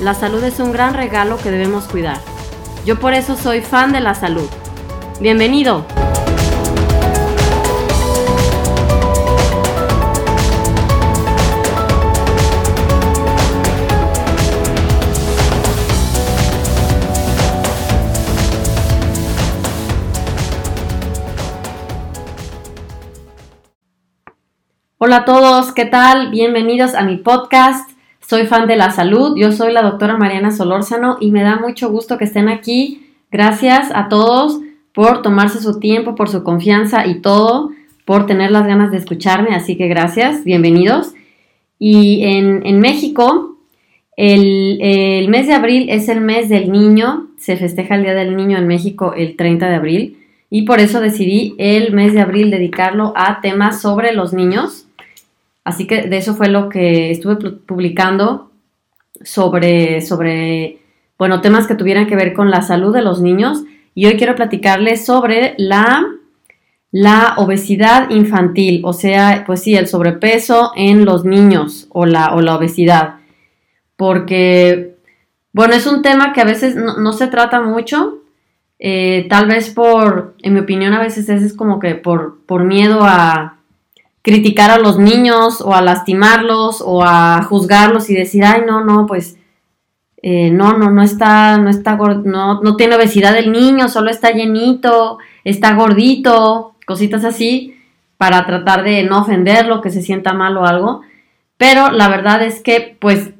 la salud es un gran regalo que debemos cuidar. Yo por eso soy fan de la salud. Bienvenido. Hola a todos, ¿qué tal? Bienvenidos a mi podcast. Soy fan de la salud, yo soy la doctora Mariana Solórzano y me da mucho gusto que estén aquí. Gracias a todos por tomarse su tiempo, por su confianza y todo, por tener las ganas de escucharme, así que gracias, bienvenidos. Y en, México, el, el, mes de abril es el mes del niño, se festeja el Día del Niño en México el 30 de abril y por eso decidí el mes de abril dedicarlo a temas sobre los niños Así que de eso fue lo que estuve publicando sobre, sobre, bueno, temas que tuvieran que ver con la salud de los niños. Y hoy quiero platicarles sobre la, la obesidad infantil, o sea, pues sí, el sobrepeso en los niños o la, o la obesidad. Porque, bueno, es un tema que a veces no, se trata mucho, eh, tal vez por, en mi opinión, a veces es como que por, por miedo a, criticar a los niños o a lastimarlos o a juzgarlos y decir, ay, no, no, pues eh, no, no, no está, no está, no, no tiene obesidad el niño, solo está llenito, está gordito, cositas así, para tratar de no ofenderlo, que se sienta mal o algo. Pero la verdad es que, pues,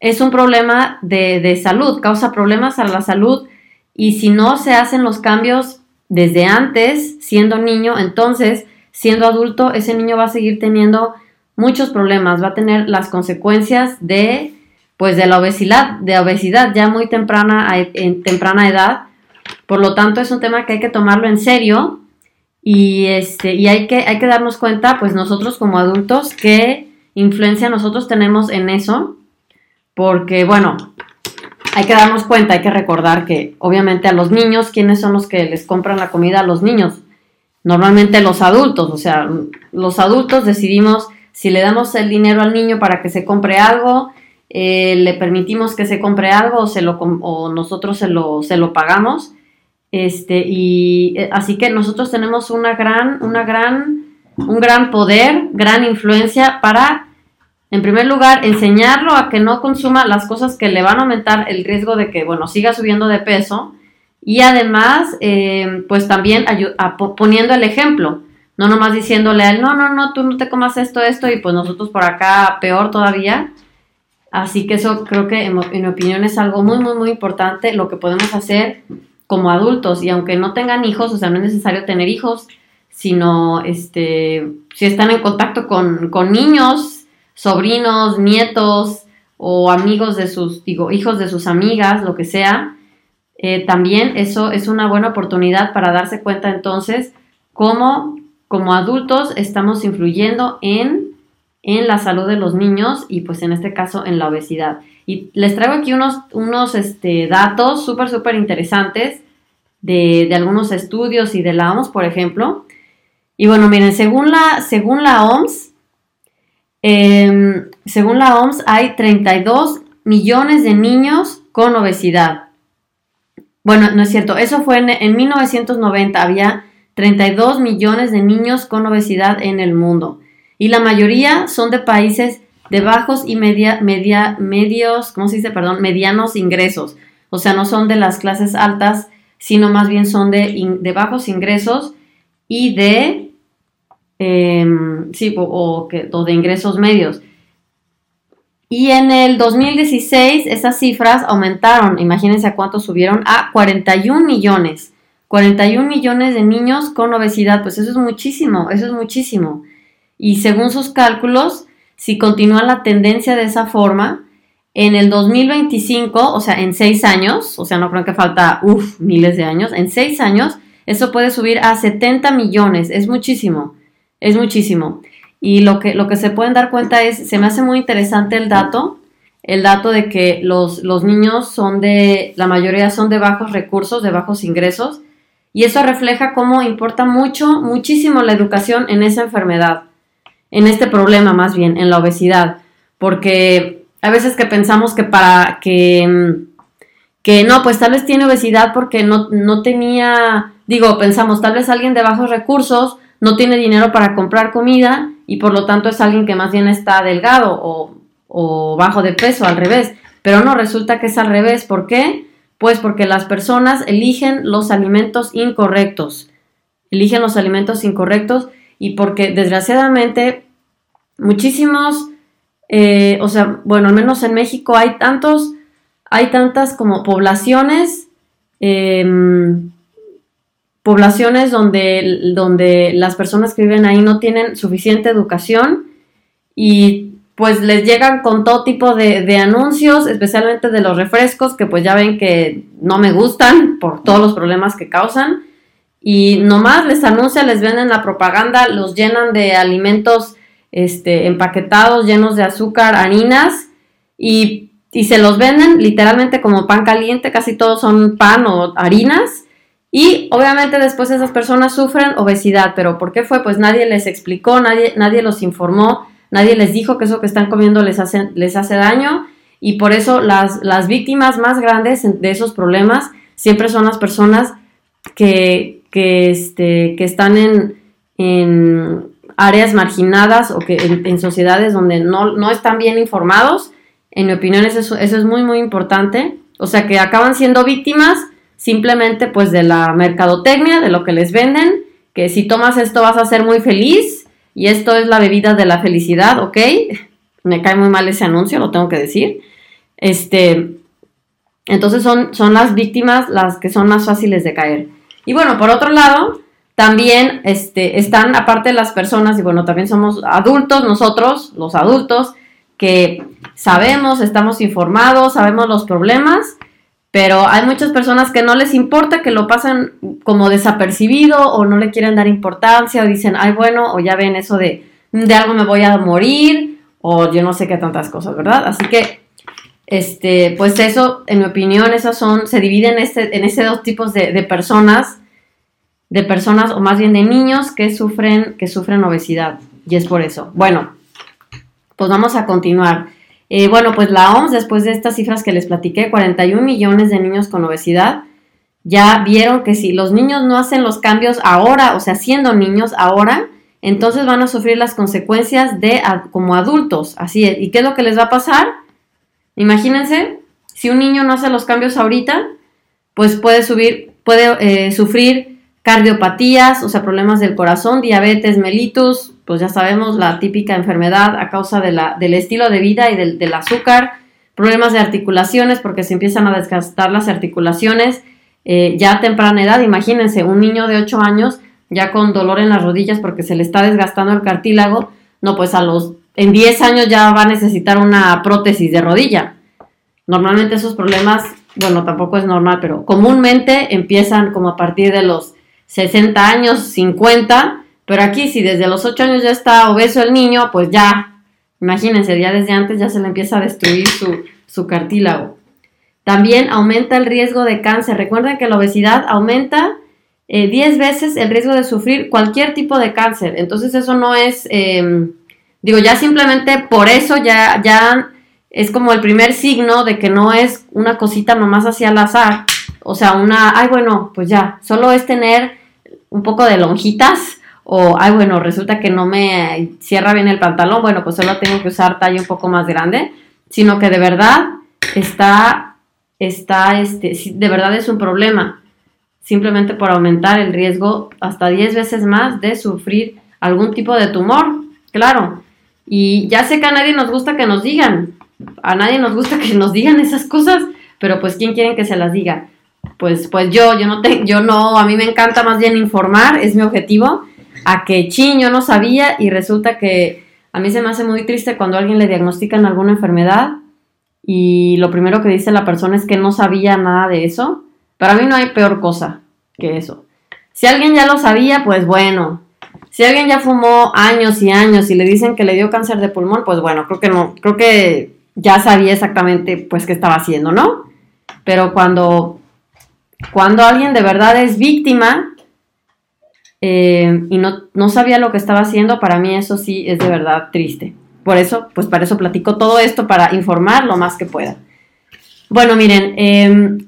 es un problema de, de salud, causa problemas a la salud y si no se hacen los cambios desde antes, siendo niño, entonces siendo adulto, ese niño va a seguir teniendo muchos problemas, va a tener las consecuencias de pues de la obesidad, de obesidad ya muy temprana en temprana edad. Por lo tanto, es un tema que hay que tomarlo en serio y este y hay que hay que darnos cuenta pues nosotros como adultos qué influencia nosotros tenemos en eso, porque bueno, hay que darnos cuenta, hay que recordar que obviamente a los niños, ¿quiénes son los que les compran la comida a los niños? Normalmente los adultos, o sea, los adultos decidimos si le damos el dinero al niño para que se compre algo, eh, le permitimos que se compre algo o, nosotros se lo, se lo pagamos. Este, y eh, así que nosotros tenemos una gran, una gran, un gran poder, gran influencia para, en primer lugar, enseñarlo a que no consuma las cosas que le van a aumentar el riesgo de que, bueno, siga subiendo de peso y además, eh, pues también poniendo el ejemplo, no nomás diciéndole a él, no, no, no, tú no te comas esto, esto, y pues nosotros por acá peor todavía. Así que eso creo que en, mi opinión es algo muy, muy, muy importante, lo que podemos hacer como adultos. Y aunque no tengan hijos, o sea, no es necesario tener hijos, sino este, si están en contacto con, con niños, sobrinos, nietos o amigos de sus, digo, hijos de sus amigas, lo que sea, eh, también eso es una buena oportunidad para darse cuenta entonces cómo como adultos estamos influyendo en, en la salud de los niños y pues en este caso en la obesidad. Y les traigo aquí unos, unos este, datos súper, súper interesantes de, algunos estudios y de la OMS, por ejemplo. Y bueno, miren, según la, según la OMS, em, según la OMS hay 32 millones de niños con obesidad. Bueno, no es cierto, eso fue en, 1990, había 32 millones de niños con obesidad en el mundo y la mayoría son de países de bajos y media, media, medios, ¿cómo se dice? Perdón, medianos ingresos. O sea, no son de las clases altas, sino más bien son de, de bajos ingresos y de, em, sí, o, o de ingresos medios. Y en el 2016 esas cifras aumentaron, imagínense a cuánto subieron, a 41 millones. 41 millones de niños con obesidad, pues eso es muchísimo, eso es muchísimo. Y según sus cálculos, si continúa la tendencia de esa forma, en el 2025, o sea, en seis años, o sea, no creo que falta, uff, miles de años, en seis años, eso puede subir a 70 millones, es muchísimo, es muchísimo. Y lo que, lo que se pueden dar cuenta es, se me hace muy interesante el dato, el dato de que los, los niños son de, la mayoría son de bajos recursos, de bajos ingresos, y eso refleja cómo importa mucho, muchísimo la educación en esa enfermedad, en este problema más bien, en la obesidad, porque a veces que pensamos que para que, que no, pues tal vez tiene obesidad porque no, no tenía, digo, pensamos, tal vez alguien de bajos recursos no tiene dinero para comprar comida y por lo tanto es alguien que más bien está delgado o, o bajo de peso, al revés. Pero no, resulta que es al revés. ¿Por qué? Pues porque las personas eligen los alimentos incorrectos. Eligen los alimentos incorrectos y porque desgraciadamente muchísimos eh, o sea, bueno, al menos en México hay tantos, hay tantas como poblaciones, em, poblaciones donde, donde las personas que viven ahí no tienen suficiente educación y pues les llegan con todo tipo de, anuncios, especialmente de los refrescos, que pues ya ven que no me gustan por todos los problemas que causan. Y nomás les anuncian, les venden la propaganda, los llenan de alimentos este, empaquetados llenos de azúcar, harinas y, se los venden literalmente como pan caliente, casi todos son pan o harinas. Y obviamente después esas personas sufren obesidad, pero ¿por qué fue? Pues nadie les explicó, nadie, nadie los informó, nadie les dijo que eso que están comiendo les hace, les hace daño y por eso las, las víctimas más grandes de esos problemas siempre son las personas que, que, este, que están en, en, áreas marginadas o que en, sociedades donde no, están bien informados. En mi opinión eso, eso es muy muy importante. O sea que acaban siendo víctimas simplemente pues de la mercadotecnia, de lo que les venden, que si tomas esto vas a ser muy feliz y esto es la bebida de la felicidad, ¿ok? Me cae muy mal ese anuncio, lo tengo que decir. Este, entonces son, son las víctimas las que son más fáciles de caer. Y bueno, por otro lado, también este, están, aparte de las personas, y bueno, también somos adultos, nosotros, los adultos, que sabemos, estamos informados, sabemos los problemas, pero hay muchas personas que no les importa, que lo pasan como desapercibido o no le quieren dar importancia o dicen, ay, bueno, o ya ven eso de, de algo me voy a morir o yo no sé qué tantas cosas, ¿verdad? Así que, este, pues eso, en mi opinión, esas son, se dividen en, este, en ese dos tipos de, de personas de personas o más bien de niños que sufren, que sufren obesidad. Y es por eso. Bueno, pues vamos a continuar. Eh, bueno, pues la OMS, después de estas cifras que les platiqué, 41 millones de niños con obesidad, ya vieron que si los niños no hacen los cambios ahora, o sea, siendo niños ahora, entonces van a sufrir las consecuencias de como adultos. Así es. ¿Y qué es lo que les va a pasar? Imagínense, si un niño no hace los cambios ahorita, pues puede subir, puede eh, sufrir cardiopatías, o sea, problemas del corazón, diabetes, mellitus, pues ya sabemos la típica enfermedad a causa de la, del estilo de vida y del, azúcar, problemas de articulaciones porque se empiezan a desgastar las articulaciones eh, ya a temprana edad, imagínense, un niño de 8 años ya con dolor en las rodillas porque se le está desgastando el cartílago, no, pues a los, en 10 años ya va a necesitar una prótesis de rodilla. Normalmente esos problemas, bueno, tampoco es normal, pero comúnmente empiezan como a partir de los 60 años, 50, pero aquí si desde los 8 años ya está obeso el niño, pues ya, imagínense, ya desde antes ya se le empieza a destruir su, cartílago. También aumenta el riesgo de cáncer. Recuerden que la obesidad aumenta 10 eh, veces el riesgo de sufrir cualquier tipo de cáncer. Entonces eso no es, em, digo, ya simplemente por eso ya, ya es como el primer signo de que no es una cosita nomás hacia al azar. O sea, una, ay bueno, pues ya, solo es tener un poco de lonjitas o, ay, bueno, resulta que no me cierra bien el pantalón, bueno, pues solo tengo que usar talla un poco más grande, sino que de verdad está, está, este, de verdad es un problema. simplemente por aumentar el riesgo hasta 10 veces más de sufrir algún tipo de tumor, claro. Y ya sé que a nadie nos gusta que nos digan, a nadie nos gusta que nos digan esas cosas, pero pues ¿quién quieren que se las diga? Pues, pues yo, yo no, te, yo no, a mí me encanta más bien informar, es mi objetivo, a que chin, no sabía y resulta que a mí se me hace muy triste cuando a alguien le diagnostican alguna enfermedad y lo primero que dice la persona es que no sabía nada de eso. Para mí no hay peor cosa que eso. Si alguien ya lo sabía, pues bueno. Si alguien ya fumó años y años y le dicen que le dio cáncer de pulmón, pues bueno, creo que no, creo que ya sabía exactamente pues qué estaba haciendo, ¿no? Pero cuando, cuando alguien de verdad es víctima, eh, y no, no, sabía lo que estaba haciendo, para mí eso sí es de verdad triste. Por eso, pues para eso platico todo esto, para informar lo más que pueda. Bueno, miren, em,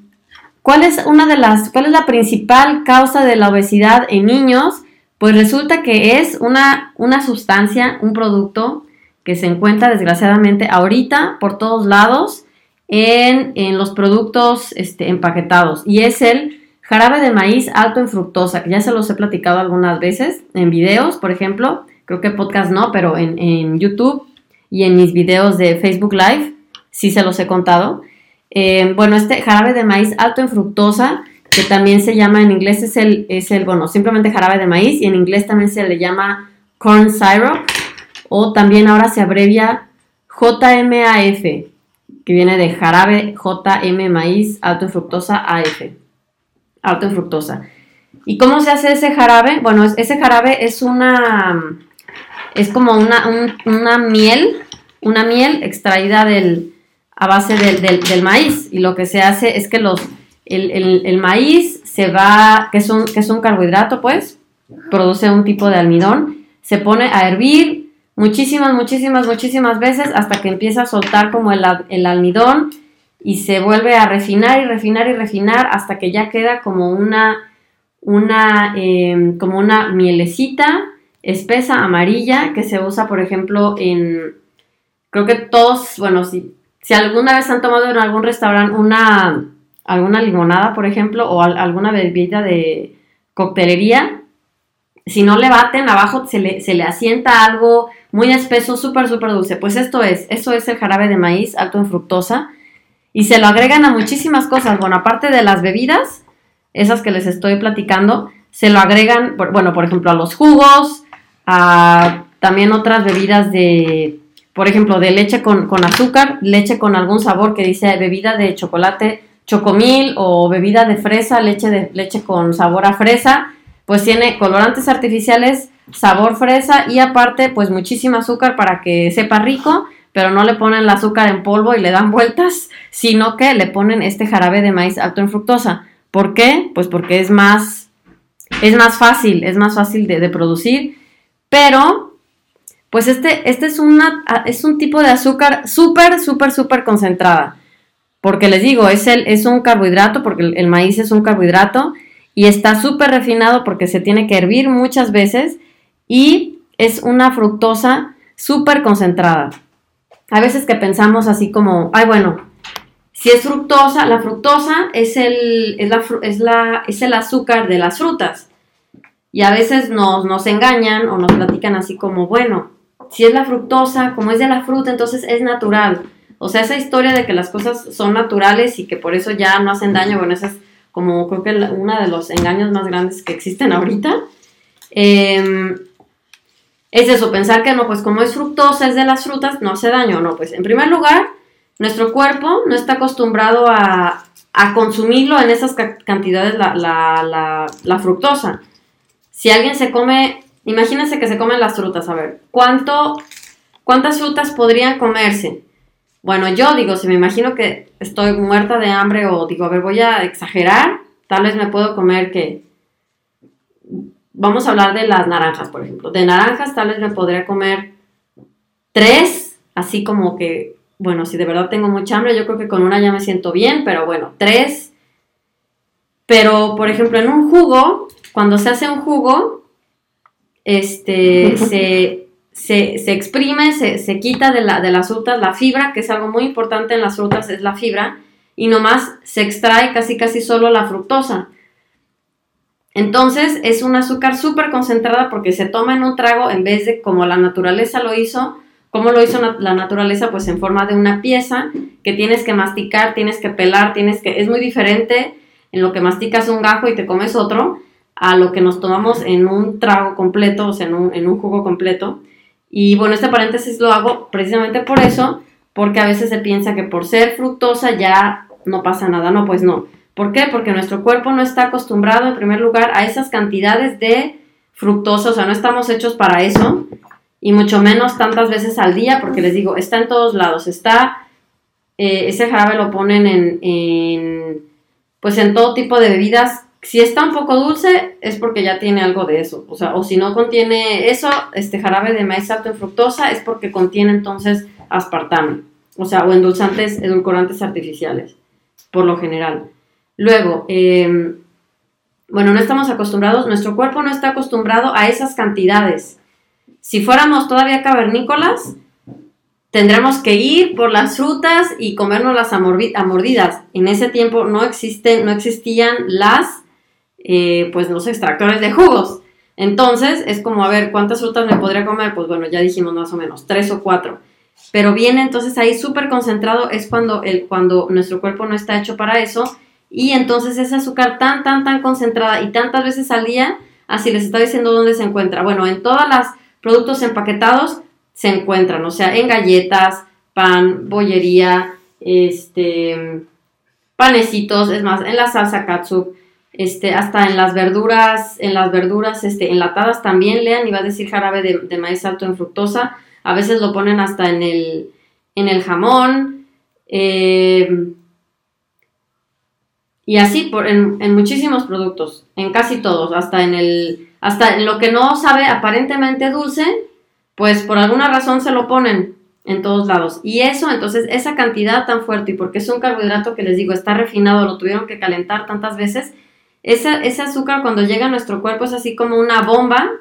¿cuál es una de las, cuál es la principal causa de la obesidad en niños? Pues resulta que es una, una sustancia, un producto que se encuentra desgraciadamente ahorita por todos lados en, en los productos este, empaquetados y es el Jarabe de maíz alto en fructosa, que ya se los he platicado algunas veces en videos, por ejemplo. Creo que podcast no, pero en, YouTube y en mis videos de Facebook Live sí se los he contado. Eh, bueno, este jarabe de maíz alto en fructosa, que también se llama en inglés, es el, es el, bueno, simplemente jarabe de maíz y en inglés también se le llama corn syrup o también ahora se abrevia JMAF, que viene de jarabe JM maíz alto en fructosa AF alto en fructosa. ¿Y cómo se hace ese jarabe? Bueno, ese jarabe es una, es como una, miel, una miel extraída del, a base del, maíz. Y lo que se hace es que los, el, maíz se va, que es, un, que es un carbohidrato, pues, produce un tipo de almidón, se pone a hervir muchísimas, muchísimas, muchísimas veces hasta que empieza a soltar como el, el almidón y se vuelve a refinar y refinar y refinar hasta que ya queda como una, una, em, como una mielecita espesa amarilla que se usa, por ejemplo, en, creo que todos, bueno, si, si alguna vez han tomado en algún restaurante una, alguna limonada, por ejemplo, o alguna bebida de coctelería, si no le baten, abajo se le, se le asienta algo muy espeso, súper, súper dulce. Pues esto es, eso es el jarabe de maíz alto en fructosa y se lo agregan a muchísimas cosas. Bueno, aparte de las bebidas, esas que les estoy platicando, se lo agregan, bueno, por ejemplo, a los jugos, a también otras bebidas de, por ejemplo, de leche con, azúcar, leche con algún sabor que dice bebida de chocolate chocomil o bebida de fresa, leche de leche con sabor a fresa, pues tiene colorantes artificiales, sabor fresa y aparte pues muchísimo azúcar para que sepa rico pero no le ponen el azúcar en polvo y le dan vueltas, sino que le ponen este jarabe de maíz alto en fructosa. ¿Por qué? Pues porque es más, es más fácil, es más fácil de, producir, pero pues este, este es, una, es un tipo de azúcar súper, súper, súper concentrada. Porque les digo, es, el, es un carbohidrato, porque el, el maíz es un carbohidrato, y está súper refinado porque se tiene que hervir muchas veces, y es una fructosa súper concentrada a veces que pensamos así como, ay, bueno, si es fructosa, la fructosa es el, es la, es la, es el azúcar de las frutas. Y a veces nos, nos engañan o nos platican así como, bueno, si es la fructosa, como es de la fruta, entonces es natural. O sea, esa historia de que las cosas son naturales y que por eso ya no hacen daño, bueno, esa es como creo que uno de los engaños más grandes que existen ahorita. Eh, es eso, pensar que no, pues como es fructosa, es de las frutas, no hace daño. No, pues en primer lugar, nuestro cuerpo no está acostumbrado a, consumirlo en esas cantidades la, fructosa. Si alguien se come, imagínense que se comen las frutas, a ver, ¿cuánto, ¿cuántas frutas podrían comerse? Bueno, yo digo, si me imagino que estoy muerta de hambre o digo, a ver, voy a exagerar, tal vez me puedo comer que vamos a hablar de las naranjas, por ejemplo. De naranjas tal vez me podría comer tres, así como que, bueno, si de verdad tengo mucha hambre, yo creo que con una ya me siento bien, pero bueno, tres. Pero, por ejemplo, en un jugo, cuando se hace un jugo, este, se, se, exprime, se, quita de, la, de las frutas la fibra, que es algo muy importante en las frutas, es la fibra, y nomás se extrae casi casi solo la fructosa. Entonces es un azúcar súper concentrada porque se toma en un trago en vez de como la naturaleza lo hizo. ¿Cómo lo hizo la naturaleza? Pues en forma de una pieza que tienes que masticar, tienes que pelar, tienes que... Es muy diferente en lo que masticas un gajo y te comes otro a lo que nos tomamos en un trago completo, o sea, en un, en un jugo completo. Y bueno, este paréntesis lo hago precisamente por eso, porque a veces se piensa que por ser fructosa ya no pasa nada. No, pues no. ¿Por qué? Porque nuestro cuerpo no está acostumbrado, en primer lugar, a esas cantidades de fructosa, o sea, no estamos hechos para eso, y mucho menos tantas veces al día, porque les digo, está en todos lados, está, eh, ese jarabe lo ponen en, en, pues en todo tipo de bebidas. Si está un poco dulce, es porque ya tiene algo de eso, o sea, o si no contiene eso, este jarabe de maíz alto en fructosa, es porque contiene entonces aspartame, o sea, o endulzantes, edulcorantes artificiales, por lo general. Luego, em, bueno, no estamos acostumbrados, nuestro cuerpo no está acostumbrado a esas cantidades. Si fuéramos todavía cavernícolas, tendremos que ir por las frutas y comérnoslas a, mordidas. En ese tiempo no, existen, no existían las, eh, pues los extractores de jugos. Entonces es como, a ver, ¿cuántas frutas me podría comer? Pues bueno, ya dijimos más o menos, tres o cuatro. Pero viene entonces ahí súper concentrado, es cuando, el, cuando nuestro cuerpo no está hecho para eso y entonces ese azúcar tan, tan, tan concentrada y tantas veces al día, así les está diciendo dónde se encuentra. Bueno, en todos los productos empaquetados se encuentran, o sea, en galletas, pan, bollería, este, panecitos, es más, en la salsa katsup, este, hasta en las verduras, en las verduras este, enlatadas también, lean, iba a decir jarabe de, maíz alto en fructosa, a veces lo ponen hasta en el, en el jamón, eh, y así por, en, muchísimos productos, en casi todos, hasta en el, hasta en lo que no sabe aparentemente dulce, pues por alguna razón se lo ponen en todos lados. Y eso, entonces, esa cantidad tan fuerte, y porque es un carbohidrato que les digo, está refinado, lo tuvieron que calentar tantas veces, ese, ese azúcar cuando llega a nuestro cuerpo es así como una bomba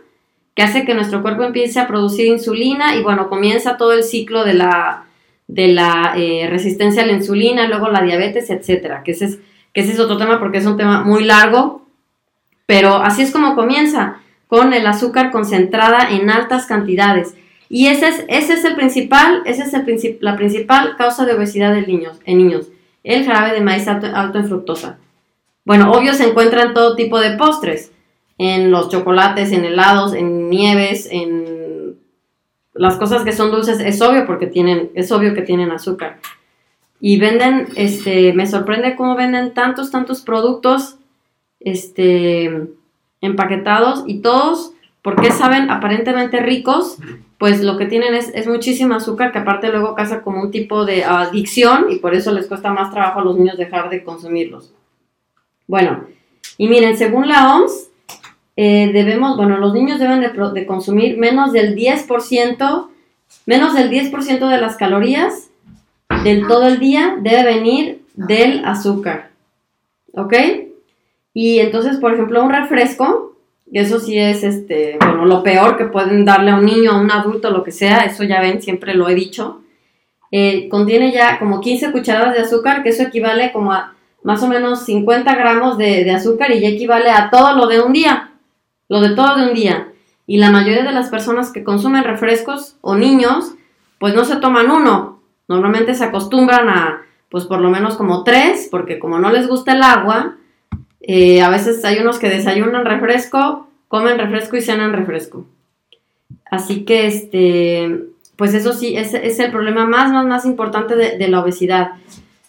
que hace que nuestro cuerpo empiece a producir insulina y bueno, comienza todo el ciclo de la, de la eh, resistencia a la insulina, luego la diabetes, etcétera, que ese es que ese es otro tema porque es un tema muy largo, pero así es como comienza, con el azúcar concentrada en altas cantidades. Y ese es, ese es el principal, ese es el la principal causa de obesidad en niños, niños, el jarabe de maíz alto, alto en fructosa. Bueno, obvio se encuentra en todo tipo de postres, en los chocolates, en helados, en nieves, en las cosas que son dulces, es obvio porque tienen, es obvio que tienen azúcar. Y venden, este, me sorprende cómo venden tantos, tantos productos, este, empaquetados y todos, porque saben aparentemente ricos, pues lo que tienen es, es muchísimo azúcar que aparte luego causa como un tipo de adicción y por eso les cuesta más trabajo a los niños dejar de consumirlos. Bueno, y miren, según la OMS, eh, debemos, bueno, los niños deben de, consumir menos del 10%, menos del 10% de las calorías del todo el día debe venir del azúcar. ¿Ok? Y entonces, por ejemplo, un refresco, eso sí es este, bueno, lo peor que pueden darle a un niño, a un adulto, lo que sea, eso ya ven, siempre lo he dicho. Eh, contiene ya como 15 cucharadas de azúcar, que eso equivale como a más o menos 50 gramos de, de azúcar y ya equivale a todo lo de un día, lo de todo de un día. Y la mayoría de las personas que consumen refrescos o niños, pues no se toman uno, Normalmente se acostumbran a, pues por lo menos como tres, porque como no les gusta el agua, eh, a veces hay unos que desayunan refresco, comen refresco y cenan refresco. Así que, este, pues eso sí, es, es el problema más, más, más importante de, la obesidad.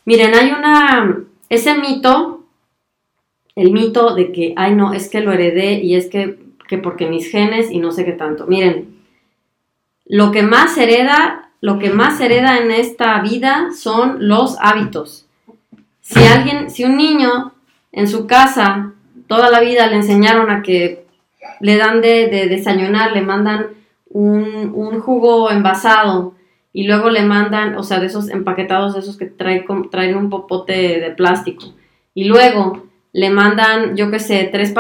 Miren, hay una, ese mito, el mito de que, ay no, es que lo heredé y es que, que porque mis genes y no sé qué tanto. Miren, lo que más hereda lo que más hereda en esta vida son los hábitos. Si alguien, si un niño en su casa toda la vida le enseñaron a que le dan de, desayunar, le mandan un, jugo envasado y luego le mandan, o sea, de esos empaquetados, de esos que traen, traen un popote de plástico. Y luego le mandan, yo qué sé, tres,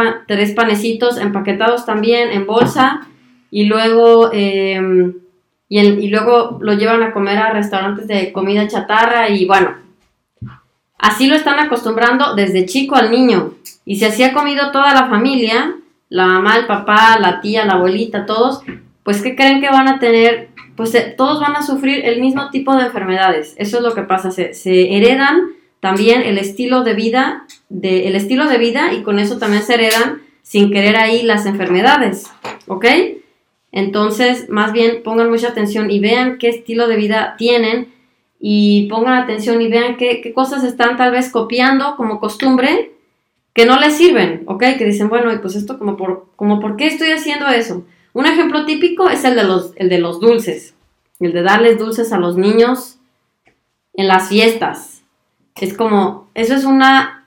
panecitos empaquetados también en bolsa y luego... Em, y, luego lo llevan a comer a restaurantes de comida chatarra y bueno, así lo están acostumbrando desde chico al niño. Y si así ha comido toda la familia, la mamá, el papá, la tía, la abuelita, todos, pues ¿qué creen que van a tener? Pues eh, todos van a sufrir el mismo tipo de enfermedades. Eso es lo que pasa, se, heredan también el estilo de vida, el estilo de vida y con eso también se heredan sin querer ahí las enfermedades, ¿ok? Entonces, más bien pongan mucha atención y vean qué estilo de vida tienen y pongan atención y vean qué, cosas están tal vez copiando como costumbre que no les sirven, ¿ok? Que dicen, bueno, pues esto como por, como por qué estoy haciendo eso. Un ejemplo típico es el de los, el de los dulces, el de darles dulces a los niños en las fiestas. Es como, eso es una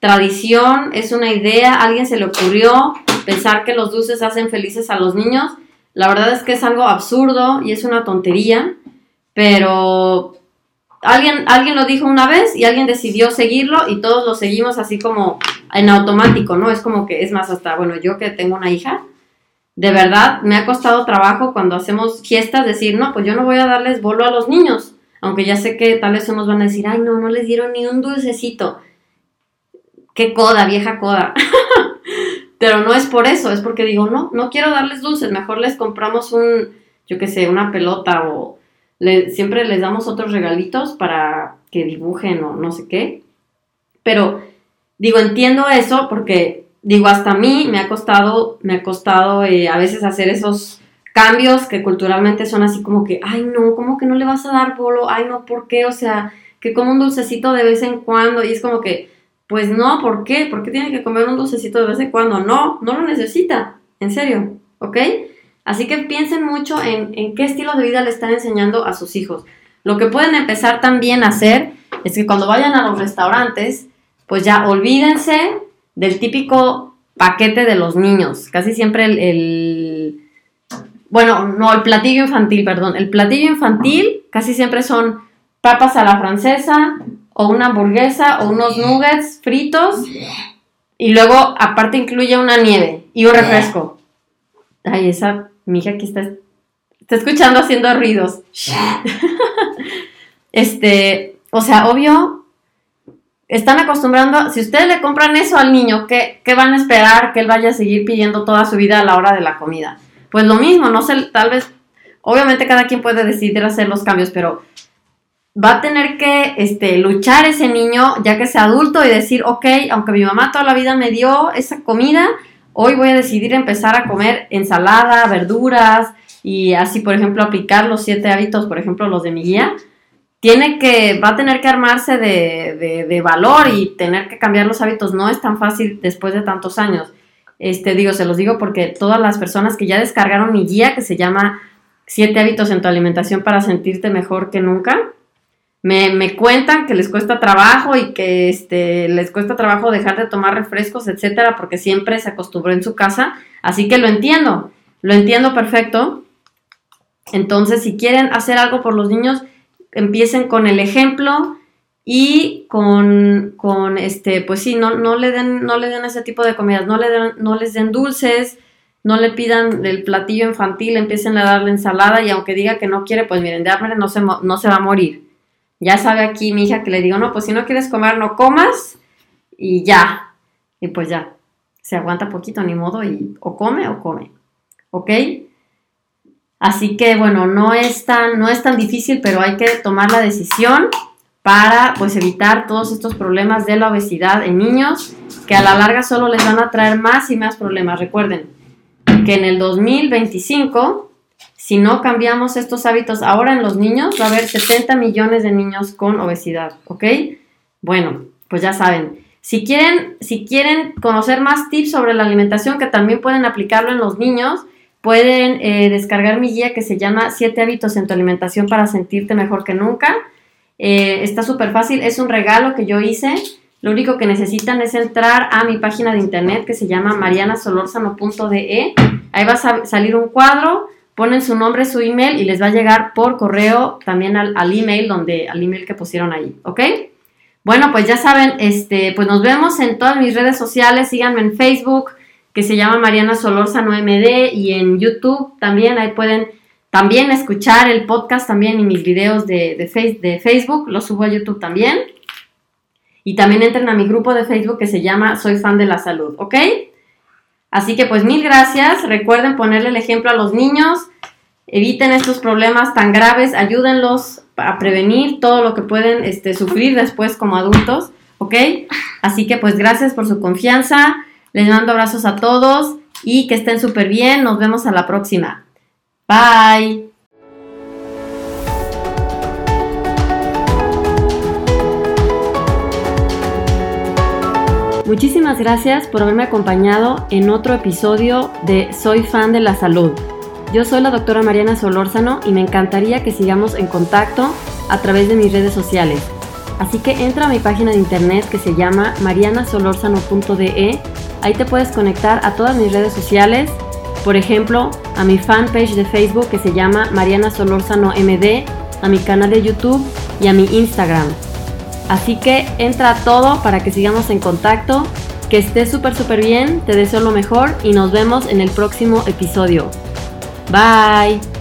tradición, es una idea, a alguien se le ocurrió pensar que los dulces hacen felices a los niños. La verdad es que es algo absurdo y es una tontería, pero alguien, alguien lo dijo una vez y alguien decidió seguirlo y todos lo seguimos así como en automático, ¿no? Es como que, es más, hasta, bueno, yo que tengo una hija, de verdad me ha costado trabajo cuando hacemos fiestas decir, no, pues yo no voy a darles bolo a los niños, aunque ya sé que tal vez unos van a decir, ay, no, no les dieron ni un dulcecito. Qué coda, vieja coda. Pero no es por eso, es porque digo, no, no quiero darles dulces, mejor les compramos un, yo qué sé, una pelota o siempre les damos otros regalitos para que dibujen o no sé qué. Pero digo, entiendo eso porque digo, hasta a mí me ha costado, me ha costado eh, a veces hacer esos cambios que culturalmente son así como que, ay no, ¿cómo que no le vas a dar bolo? Ay no, ¿por qué? O sea, que como un dulcecito de vez en cuando y es como que, pues no, ¿por qué? ¿Por qué tiene que comer un dulcecito de vez en cuando? No, no lo necesita, en serio, ¿ok? Así que piensen mucho en, qué estilo de vida le están enseñando a sus hijos. Lo que pueden empezar también a hacer es que cuando vayan a los restaurantes, pues ya olvídense del típico paquete de los niños. Casi siempre el, bueno, no, el platillo infantil, perdón. El platillo infantil casi siempre son papas a la francesa o una hamburguesa o unos nuggets fritos y luego aparte incluye una nieve y un refresco. Ay, esa mi hija aquí está, está escuchando haciendo ruidos. este, o sea, obvio, están acostumbrando, si ustedes le compran eso al niño, ¿qué, ¿qué, van a esperar que él vaya a seguir pidiendo toda su vida a la hora de la comida? Pues lo mismo, no sé, tal vez, obviamente cada quien puede decidir hacer los cambios, pero va a tener que este, luchar ese niño ya que sea adulto y decir, ok, aunque mi mamá toda la vida me dio esa comida, hoy voy a decidir empezar a comer ensalada, verduras y así, por ejemplo, aplicar los siete hábitos, por ejemplo, los de mi guía, tiene que, va a tener que armarse de, de, valor y tener que cambiar los hábitos. No es tan fácil después de tantos años. Este, digo, se los digo porque todas las personas que ya descargaron mi guía, que se llama Siete hábitos en tu alimentación para sentirte mejor que nunca, me, cuentan que les cuesta trabajo y que este, les cuesta trabajo dejar de tomar refrescos, etcétera, porque siempre se acostumbró en su casa. Así que lo entiendo, lo entiendo perfecto. Entonces, si quieren hacer algo por los niños, empiecen con el ejemplo y con, con este, pues sí, no, no, le den, no le den ese tipo de comidas, no, le no les den dulces, no le pidan el platillo infantil, empiecen a darle ensalada y aunque diga que no quiere, pues miren, de hambre no se, no se va a morir. Ya sabe aquí mi hija que le digo, no, pues si no quieres comer, no comas y ya. Y pues ya, se aguanta poquito, ni modo, y o come o come. ¿Ok? Así que bueno, no es tan, no es tan difícil, pero hay que tomar la decisión para pues evitar todos estos problemas de la obesidad en niños que a la larga solo les van a traer más y más problemas. Recuerden que en el 2025 si no cambiamos estos hábitos ahora en los niños, va a haber 70 millones de niños con obesidad, ¿ok? Bueno, pues ya saben. Si quieren, si quieren conocer más tips sobre la alimentación, que también pueden aplicarlo en los niños, pueden eh, descargar mi guía que se llama 7 hábitos en tu alimentación para sentirte mejor que nunca. Eh, está súper fácil, es un regalo que yo hice. Lo único que necesitan es entrar a mi página de internet que se llama marianasolorzano.de. Ahí va a salir un cuadro ponen su nombre, su email y les va a llegar por correo también al, email donde, al email que pusieron ahí, ¿ok? Bueno, pues ya saben, este, pues nos vemos en todas mis redes sociales, síganme en Facebook, que se llama Mariana Solórzano MD, y en YouTube también, ahí pueden también escuchar el podcast también y mis videos de, de, Facebook, los subo a YouTube también. Y también entren a mi grupo de Facebook que se llama Soy fan de la salud, ¿ok? Así que pues mil gracias. Recuerden ponerle el ejemplo a los niños. Eviten estos problemas tan graves. Ayúdenlos a prevenir todo lo que pueden este, sufrir después como adultos, ¿ok? Así que pues gracias por su confianza. Les mando abrazos a todos y que estén súper bien. Nos vemos a la próxima. Bye. Muchísimas gracias por haberme acompañado en otro episodio de Soy fan de la salud. Yo soy la doctora Mariana Solórzano y me encantaría que sigamos en contacto a través de mis redes sociales. Así que entra a mi página de internet que se llama marianasolorzano.de. Ahí te puedes conectar a todas mis redes sociales, por ejemplo, a mi fanpage de Facebook que se llama Mariana Solórzano MD, a mi canal de YouTube y a mi Instagram. Así que entra a todo para que sigamos en contacto. Que estés súper, súper bien. Te deseo lo mejor y nos vemos en el próximo episodio. Bye.